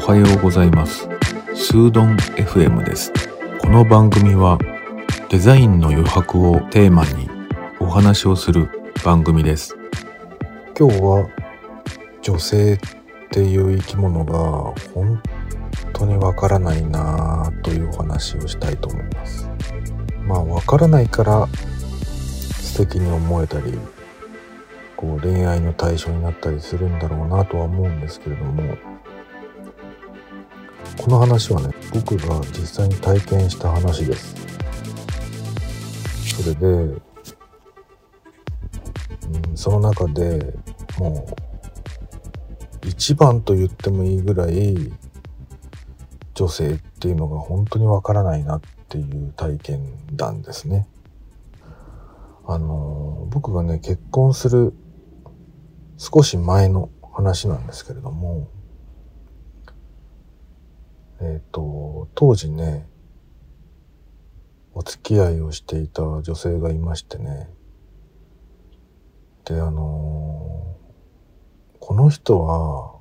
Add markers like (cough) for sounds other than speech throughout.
おはようございます。スードン FM です。この番組はデザインの余白をテーマにお話をする番組です。今日は女性っていう生き物が本当にわからないなというお話をしたいと思います。まあわからないから素敵に思えたりこう恋愛の対象になったりするんだろうなとは思うんですけれどもこの話はね僕が実際に体験した話ですそれで、うん、その中でもう一番と言ってもいいぐらい女性っていうのが本当にわからないなっていう体験談ですね。あの、僕がね、結婚する少し前の話なんですけれども、えっ、ー、と、当時ね、お付き合いをしていた女性がいましてね、で、あのこの人は、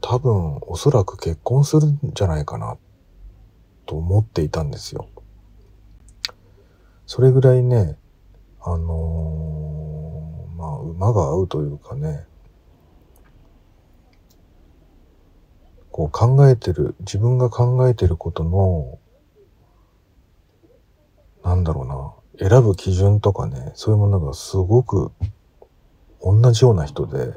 多分おそらく結婚するんじゃないかなと思っていたんですよ。それぐらいね、あのー、まあ、馬が合うというかね、こう考えてる、自分が考えてることの、なんだろうな、選ぶ基準とかね、そういうものがすごく同じような人で、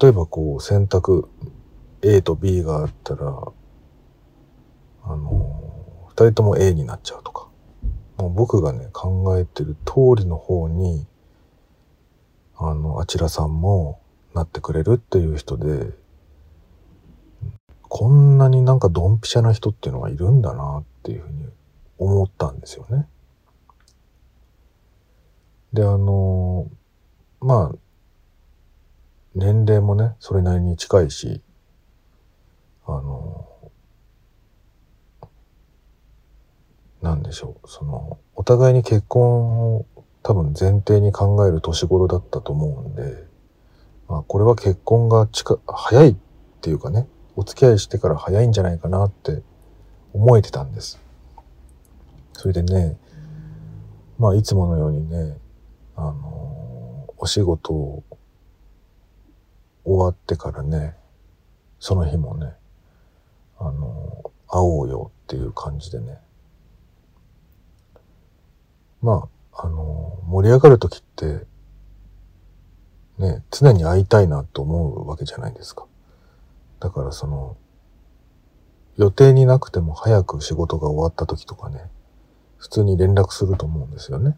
例えばこう選択 A と B があったら、あの、二人とも A になっちゃうとか。もう僕がね、考えてる通りの方に、あの、あちらさんもなってくれるっていう人で、こんなになんかドンピシャな人っていうのがいるんだなっていうふうに思ったんですよね。で、あの、まあ、年齢もね、それなりに近いし、あの、なんでしょう、その、お互いに結婚を多分前提に考える年頃だったと思うんで、まあ、これは結婚が近、早いっていうかね、お付き合いしてから早いんじゃないかなって思えてたんです。それでね、まあ、いつものようにね、あのお仕事を終わってからね、その日もね、あの会おうよっていう感じでね、まあ、あの、盛り上がるときって、ね、常に会いたいなと思うわけじゃないですか。だからその、予定になくても早く仕事が終わった時とかね、普通に連絡すると思うんですよね。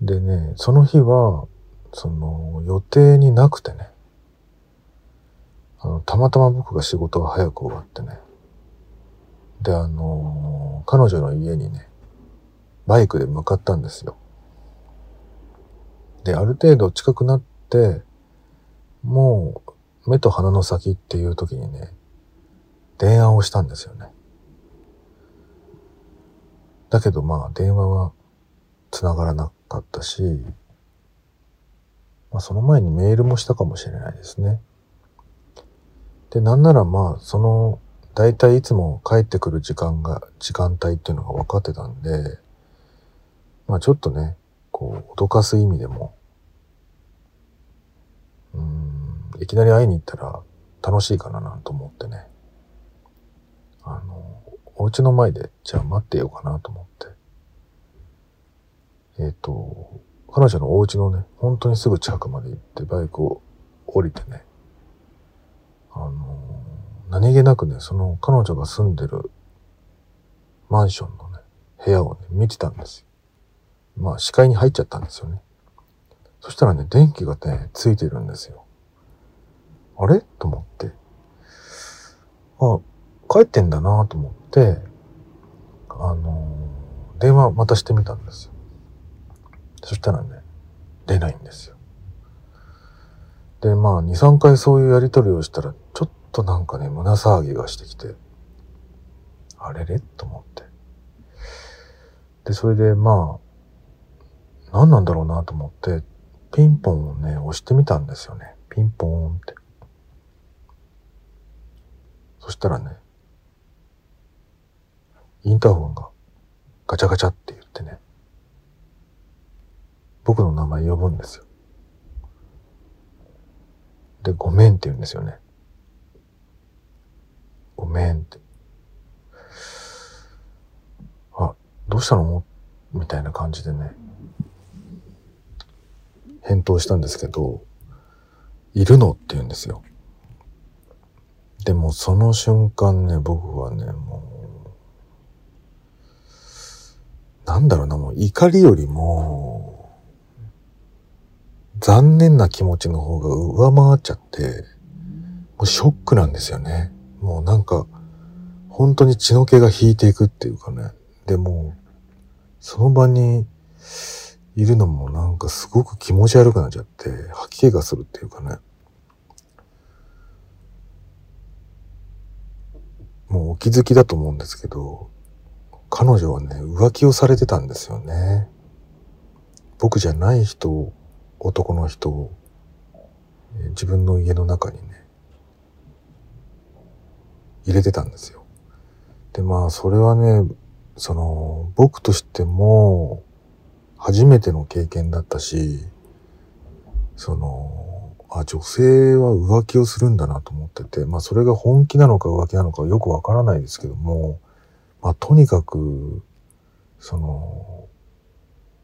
でね、その日は、その予定になくてね、あの、たまたま僕が仕事が早く終わってね、で、あの、彼女の家にね、バイクで向かったんですよ。で、ある程度近くなって、もう目と鼻の先っていう時にね、電話をしたんですよね。だけどまあ電話は繋がらなかったし、まあその前にメールもしたかもしれないですね。で、なんならまあその、だいたいいつも帰ってくる時間が、時間帯っていうのが分かってたんで、まあちょっとね、こう、脅かす意味でも、うん、いきなり会いに行ったら楽しいかななんて思ってね、あの、お家の前で、じゃあ待ってようかなと思って、えっ、ー、と、彼女のお家のね、本当にすぐ近くまで行ってバイクを降りてね、あの、何気なくね、その彼女が住んでるマンションのね、部屋をね、見てたんですよ。まあ視界に入っちゃったんですよね。そしたらね、電気がね、ついてるんですよ。あれ？と思って。あ、帰ってんだなと思って、あのー、電話またしてみたんですよ。そしたらね、出ないんですよ。で、まあ、2、3回そういうやりとりをしたら、ちょっとなんかね、胸騒ぎがしてきて、あれれ？と思って。で、それでまあ、何なんだろうなと思って、ピンポンをね、押してみたんですよね。ピンポーンって。そしたらね、インターホンがガチャガチャって言ってね、僕の名前呼ぶんですよ。で、ごめんって言うんですよね。ごめんって。あ、どうしたの？みたいな感じでね、返答したんですけど、いるのって言うんですよ。でもその瞬間ね、僕はね、もう、なんだろうな、もう怒りよりも、残念な気持ちの方が上回っちゃって、もうショックなんですよね。もうなんか、本当に血の気が引いていくっていうかね。でも、その場にいるのもなんかすごく気持ち悪くなっちゃって、吐き気がするっていうかね。もうお気づきだと思うんですけど、彼女はね、浮気をされてたんですよね。僕じゃない人を男の人を自分の家の中にね、入れてたんですよ。で、まあ、それはね、その、僕としても、初めての経験だったし、その、あ、女性は浮気をするんだなと思ってて、まあ、それが本気なのか浮気なのかよくわからないですけども、まあ、とにかく、その、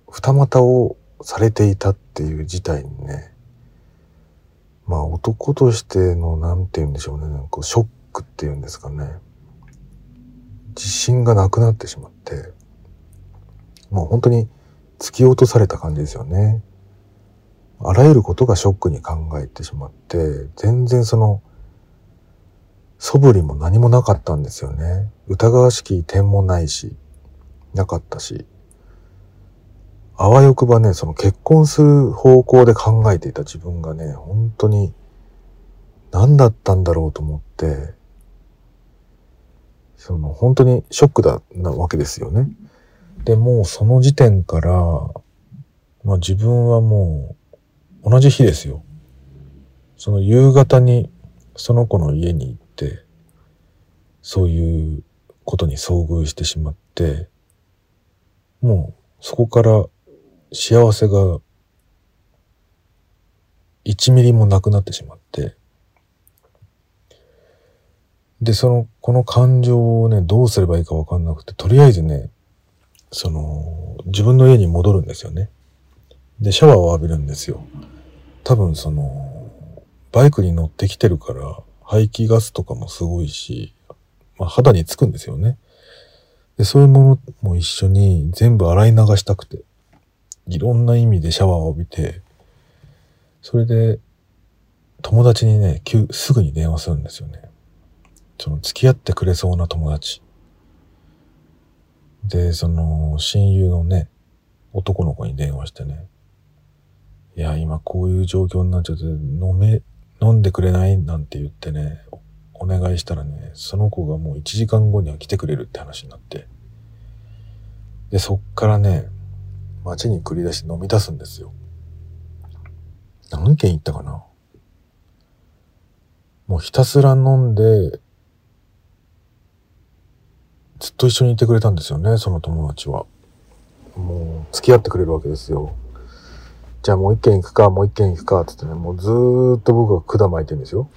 二股をされていたっていう事態にね、まあ男としてのなんて言うんでしょうね、なんかショックっていうんですかね。自信がなくなってしまって、もう本当に突き落とされた感じですよね。あらゆることがショックに考えてしまって、全然その、素振りも何もなかったんですよね。疑わしき点もないし、なかったし。あわよくばね、その結婚する方向で考えていた自分がね、本当に何だったんだろうと思って、その本当にショックだなわけですよね。で、もうその時点から、まあ自分はもう同じ日ですよ。その夕方にその子の家に行って、そういうことに遭遇してしまって、もうそこから幸せが1ミリもなくなってしまって、で、その、この感情をね、どうすればいいかわかんなくて、とりあえずね、その、自分の家に戻るんですよね。で、シャワーを浴びるんですよ。多分その、バイクに乗ってきてるから、排気ガスとかもすごいし、まあ、肌につくんですよね。で、そういうものも一緒に全部洗い流したくて。いろんな意味でシャワーを浴びて、それで、友達にね、急、すぐに電話するんですよね。その、付き合ってくれそうな友達。で、その、親友のね、男の子に電話してね、いや、今こういう状況になっちゃって、飲め、飲んでくれない？なんて言ってね、お願いしたらね、その子がもう1時間後には来てくれるって話になって。で、そっからね、街に繰り出して飲み出すんですよ。何軒行ったかな？もうひたすら飲んで、ずっと一緒にいてくれたんですよね、その友達は。もう付き合ってくれるわけですよ。じゃあもう一軒行くか、もう一軒行くか、つってね、もうずーっと僕は管巻いてるんですよ。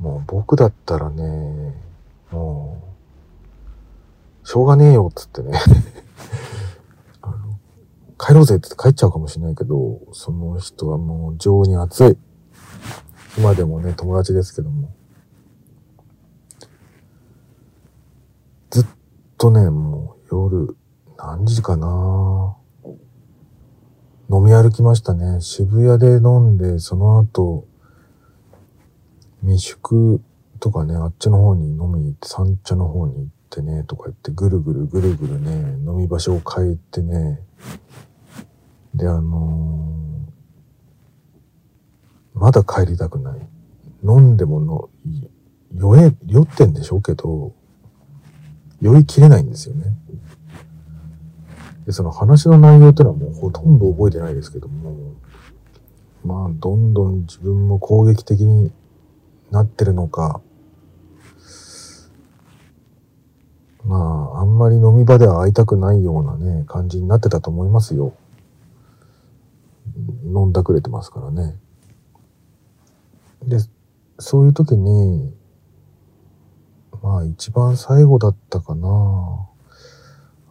もう僕だったらね、もう、しょうがねえよ、つってね (laughs) 帰ろうぜって帰っちゃうかもしれないけど、その人はもう情に熱い。今でもね、友達ですけども。ずっとね、もう夜、何時かな飲み歩きましたね。渋谷で飲んで、その後、未宿とかね、あっちの方に飲みに行って、三茶の方に行ってね、とか言って、ぐるぐるぐるぐるね、飲み場所を変えてね、で、あのー、まだ帰りたくない。飲んでもの、酔え、酔ってんでしょ？うけど、酔いきれないんですよね。で、その話の内容ってのはもうほとんど覚えてないですけども、まあ、どんどん自分も攻撃的になってるのか、まあ、あんまり飲み場では会いたくないようなね、感じになってたと思いますよ。飲んだくれてますからね。で、そういう時に、まあ一番最後だったかな。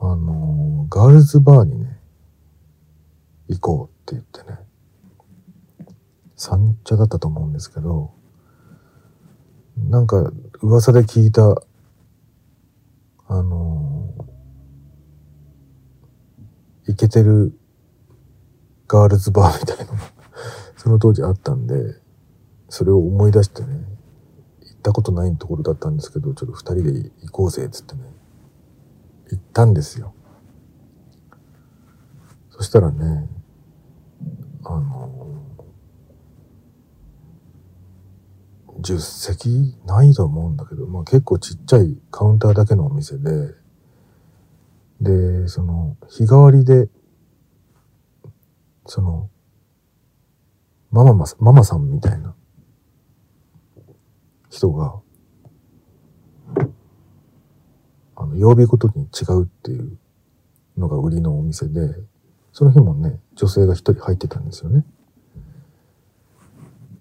あの、ガールズバーにね、行こうって言ってね。三茶だったと思うんですけど、なんか噂で聞いた、あの、イケてるガールズバーみたいなのがその当時あったんで、それを思い出してね、ったことないところだったんですけど、ちょっと二人で行こうぜ、つってね、行ったんですよ。そしたらね、あの、10席ないと思うんだけど、まあ結構ちっちゃいカウンターだけのお店で、で、その、日替わりで、その、マママママさんみたいな人が、あの、曜日ごとに違うっていうのが売りのお店で、その日もね、女性が一人入ってたんですよね。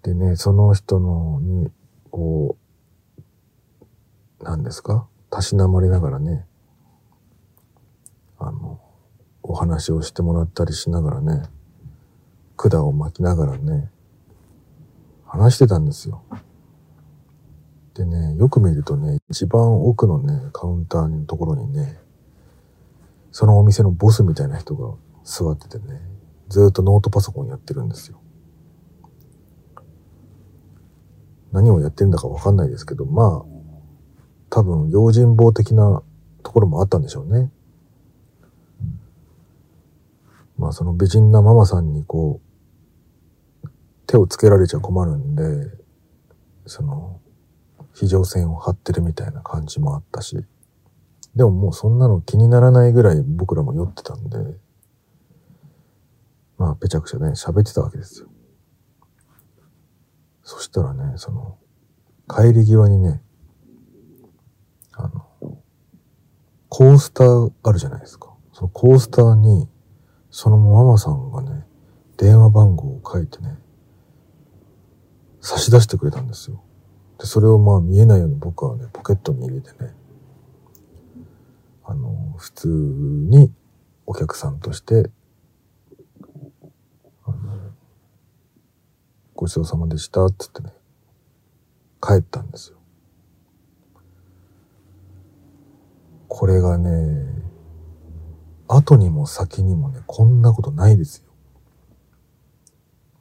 でね、その人のに、こう、何ですか？たしなまれながらね、あの、お話をしてもらったりしながらね、管を巻きながらね、話してたんですよ。でね、よく見るとね、一番奥のね、カウンターのところにね、そのお店のボスみたいな人が座っててね、ずっとノートパソコンやってるんですよ。何をやってんだかわかんないですけど、まあ、多分用心棒的なところもあったんでしょうね。まあその美人なママさんにこう、手をつけられちゃ困るんで、その、非常線を張ってるみたいな感じもあったし、でももうそんなの気にならないぐらい僕らも酔ってたんで、まあぺちゃくちゃね、喋ってたわけですよ。そしたらね、その、帰り際にね、あの、コースターあるじゃないですか。そのコースターに、そのママさんがね、電話番号を書いてね、差し出してくれたんですよ。で、それをまあ見えないように僕はね、ポケットに入れてね、あの、普通にお客さんとして、あの、ごちそうさまでしたって言ってね、帰ったんですよ。これがね、後にも先にもね、こんなことないですよ。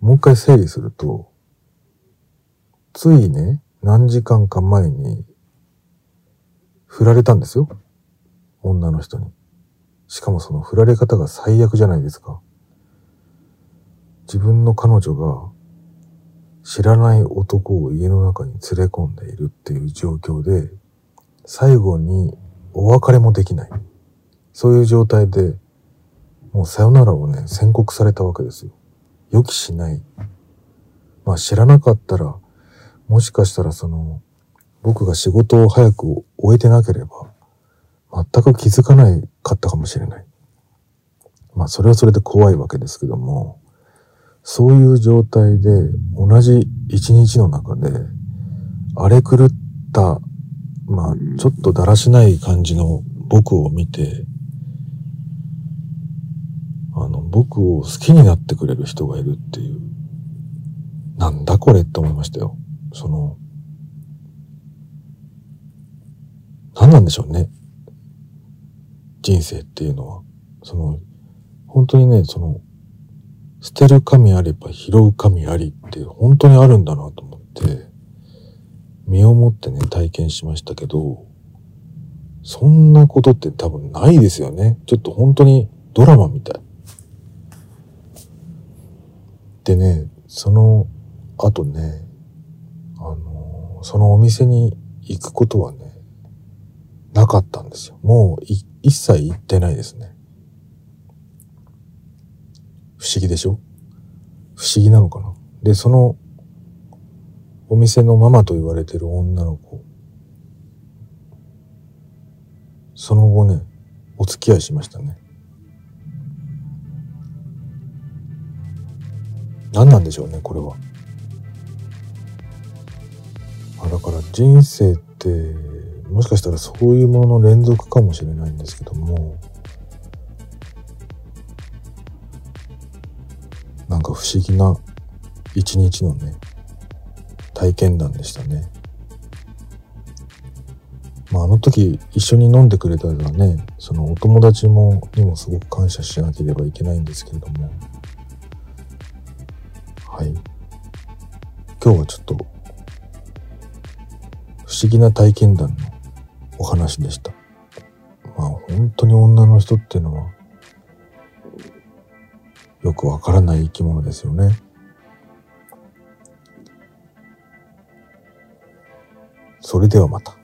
もう一回整理すると、ついね、何時間か前に、振られたんですよ。女の人に。しかもその振られ方が最悪じゃないですか。自分の彼女が知らない男を家の中に連れ込んでいるっていう状況で、最後にお別れもできない。そういう状態で、もうさよならをね、宣告されたわけですよ。予期しない。まあ知らなかったら、もしかしたらその、僕が仕事を早く終えてなければ、全く気づかないかったかもしれない。まあそれはそれで怖いわけですけども、そういう状態で同じ一日の中で、荒れ狂った、まあちょっとだらしない感じの僕を見て、あの、僕を好きになってくれる人がいるっていう、なんだこれって思いましたよ。その、何なんでしょうね。人生っていうのは。その、本当にね、その、捨てる神あれば拾う神ありって本当にあるんだなと思って、身をもってね、体験しましたけど、そんなことって多分ないですよね。ちょっと本当にドラマみたい。でね、その後ね、そのお店に行くことはね、なかったんですよ。もう一切行ってないですね。不思議でしょ？不思議なのかな？で、そのお店のママと言われてる女の子、その後ね、お付き合いしましたね。何なんでしょうね、これは。だから人生って、もしかしたらそういうものの連続かもしれないんですけども、なんか不思議な一日のね、体験談でしたね。まあ、あの時一緒に飲んでくれたらね、そのお友達も、にもすごく感謝しなければいけないんですけれども、はい。今日はちょっと、不思議な体験談のお話でした。まあ本当に女の人っていうのは、よくわからない生き物ですよね。それではまた。